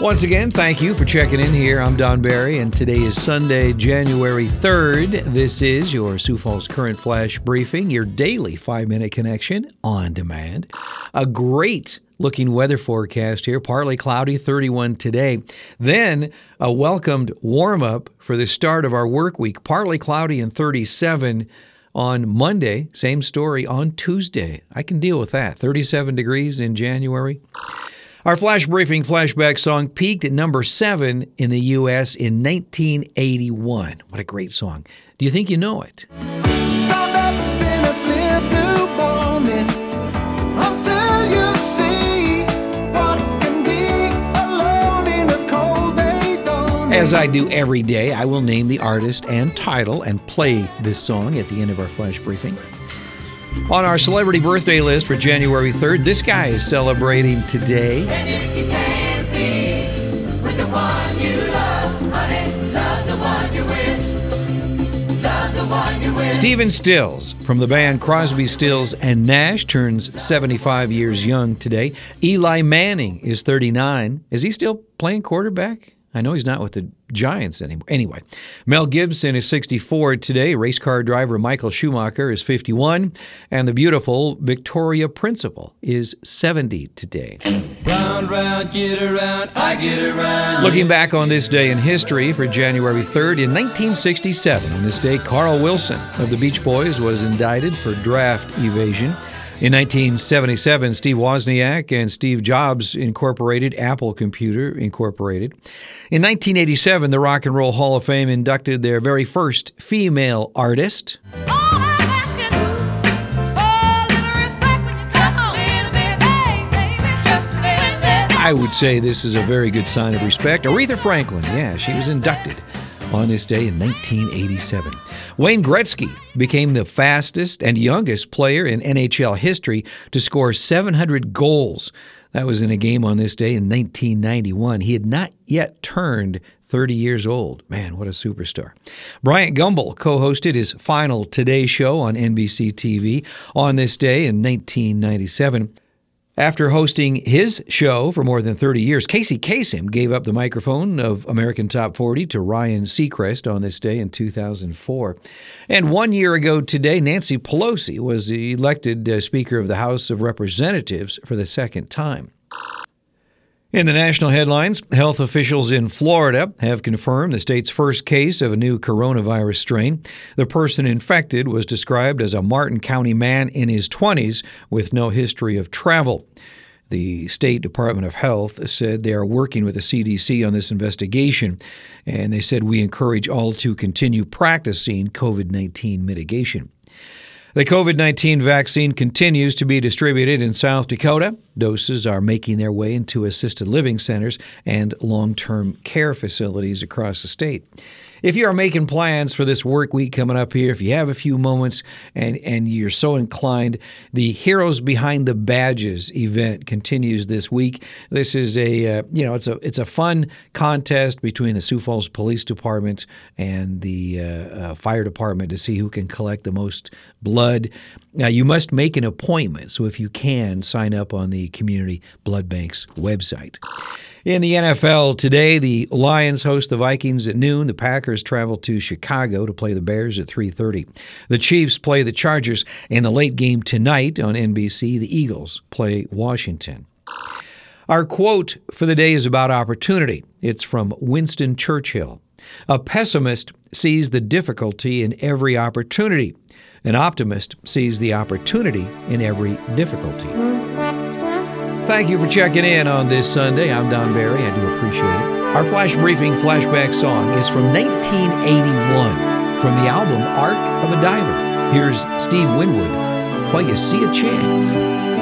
Once again, thank you for checking in here. I'm Don Barry, and today is Sunday, January 3rd. This is your Sioux Falls Current Flash Briefing, your daily five minute connection on demand. A great looking weather forecast here partly cloudy, 31 today. Then a welcomed warm up for the start of our work week, partly cloudy and 37 on Monday. Same story on Tuesday. I can deal with that. 37 degrees in January. Our flash briefing flashback song peaked at number seven in the U.S. in 1981. What a great song. Do you think you know it? As I do every day, I will name the artist and title and play this song at the end of our flash briefing. On our celebrity birthday list for January 3rd, this guy is celebrating today. Stephen Stills from the band Crosby, Stills and Nash turns 75 years young today. Eli Manning is 39. Is he still playing quarterback? I know he's not with the Giants anymore. Anyway, Mel Gibson is 64 today. Race car driver Michael Schumacher is 51. And the beautiful Victoria Principal is 70 today. Round, round, get around, I get around. Looking back on this day in history for January 3rd, in 1967, on this day, Carl Wilson of the Beach Boys was indicted for draft evasion. In 1977, Steve Wozniak and Steve Jobs incorporated Apple Computer Incorporated. In 1987, the Rock and Roll Hall of Fame inducted their very first female artist. I would say this is a very good sign of respect. Aretha Franklin, yeah, she was inducted on this day in 1987. Wayne Gretzky became the fastest and youngest player in NHL history to score 700 goals. That was in a game on this day in 1991. He had not yet turned 30 years old. Man, what a superstar. Bryant Gumbel co hosted his final Today Show on NBC TV on this day in 1997. After hosting his show for more than 30 years, Casey Kasem gave up the microphone of American Top 40 to Ryan Seacrest on this day in 2004. And one year ago today, Nancy Pelosi was elected uh, Speaker of the House of Representatives for the second time. In the national headlines, health officials in Florida have confirmed the state's first case of a new coronavirus strain. The person infected was described as a Martin County man in his 20s with no history of travel. The State Department of Health said they are working with the CDC on this investigation, and they said we encourage all to continue practicing COVID 19 mitigation. The COVID 19 vaccine continues to be distributed in South Dakota. Doses are making their way into assisted living centers and long term care facilities across the state if you are making plans for this work week coming up here, if you have a few moments and, and you're so inclined, the Heroes Behind the Badges event continues this week. This is a uh, you know it's a it's a fun contest between the Sioux Falls Police Department and the uh, uh, fire department to see who can collect the most blood. Now you must make an appointment, so if you can, sign up on the Community Blood Bank's website. In the NFL today, the Lions host the Vikings at noon. The Packers travel to Chicago to play the Bears at 3:30. The Chiefs play the Chargers in the late game tonight on NBC. The Eagles play Washington. Our quote for the day is about opportunity. It's from Winston Churchill. A pessimist sees the difficulty in every opportunity. An optimist sees the opportunity in every difficulty. Thank you for checking in on this Sunday. I'm Don Barry. I do appreciate it. Our flash briefing flashback song is from 1981 from the album Arc of a Diver. Here's Steve Winwood, While You See a Chance.